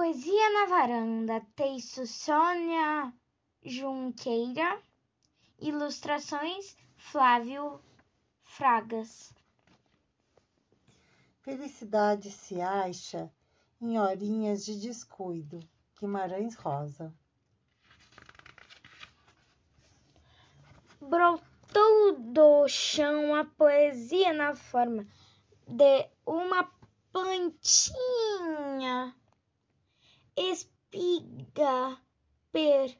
Poesia na Varanda, texto Sônia Junqueira, ilustrações Flávio Fragas. Felicidade se acha em horinhas de descuido. Guimarães Rosa. Brotou do chão a poesia na forma de uma plantinha, espiga perfumosa,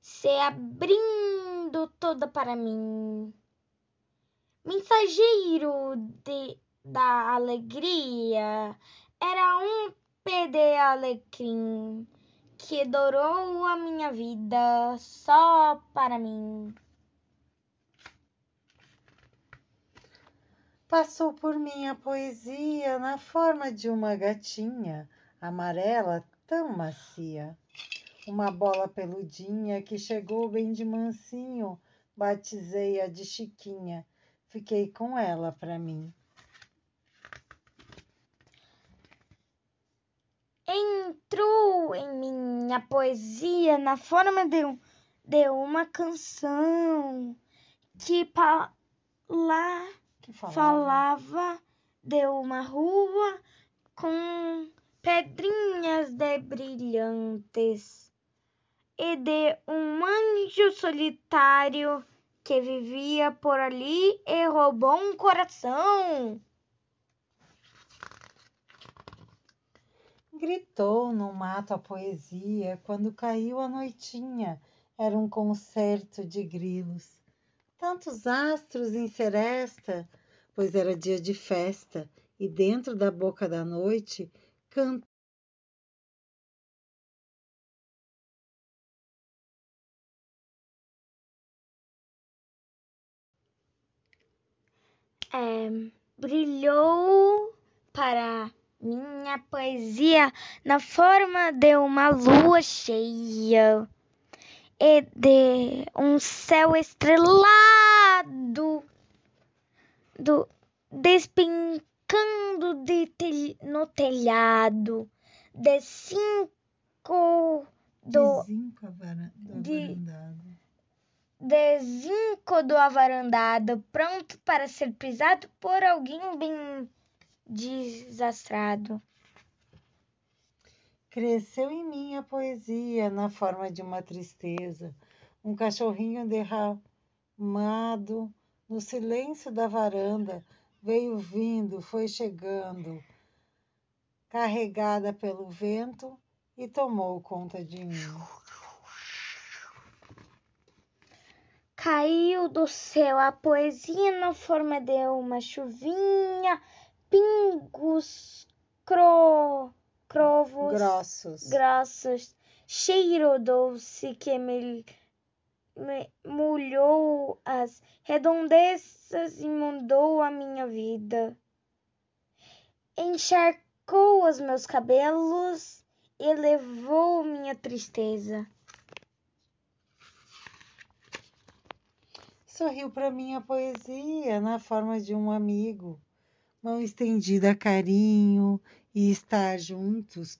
se abrindo toda para mim. Mensageiro de, da alegria, era um pé de alecrim que dourou a minha vida só para mim. Passou por mim a poesia na forma de uma gatinha amarela tão macia. Uma bola peludinha que chegou bem de mansinho, batizei-a de Chiquinha, fiquei com ela para mim. Entrou em minha poesia na forma de, de uma canção que pa, lá Que falava. falava de uma rua com pedrinhas de brilhantes e de um anjo solitário que vivia por ali e roubou um coração. Gritou no mato a poesia quando caiu a noitinha. Era um concerto de grilos. Tantos astros em seresta, pois era dia de festa, e dentro da boca da noite canta. É, brilhou para minha poesia na forma de uma lua cheia e de um céu estrelado do, despencando de tel- no telhado de cinco do de avarandado. de zinco do avarandado, pronto para ser pisado por alguém bem desastrado. Cresceu em mim a poesia na forma de uma tristeza, um cachorrinho derramado no silêncio da varanda, veio vindo, foi chegando, carregada pelo vento e tomou conta de mim. Caiu do céu a poesia na forma de uma chuvinha, pingos cro, Grossos. grossos, cheiro doce que me, me molhou as redondezas e mudou a minha vida. Encharcou os meus cabelos e levou minha tristeza. Sorriu para mim a poesia na forma de um amigo, mão estendida a carinho e estar juntos,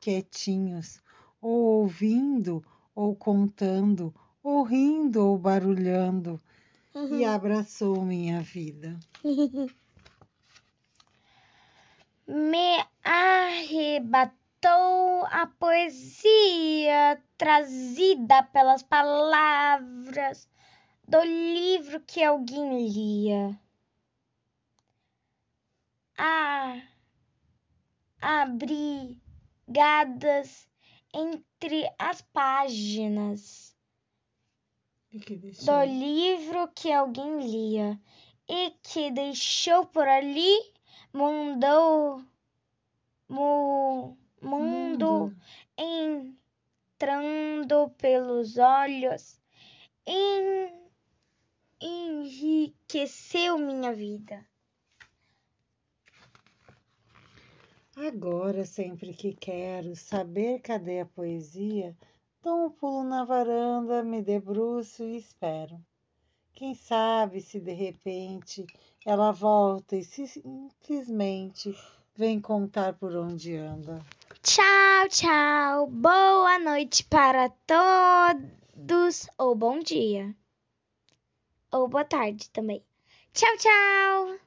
quietinhos, ou ouvindo, ou contando, ou rindo, ou barulhando, e abraçou minha vida. me arrebatou a poesia trazida pelas palavras do livro que alguém lia. A abrigadas entre as páginas do livro que alguém lia e que deixou por ali mundou mu, mundo entrando pelos olhos en, enriqueceu minha vida. Agora, sempre que quero saber cadê a poesia, dou um pulo na varanda, me debruço e espero. Quem sabe se de repente ela volta e simplesmente vem contar por onde anda. Tchau, tchau. Boa noite para todos. Ou bom dia. Ou boa tarde também. Tchau, tchau.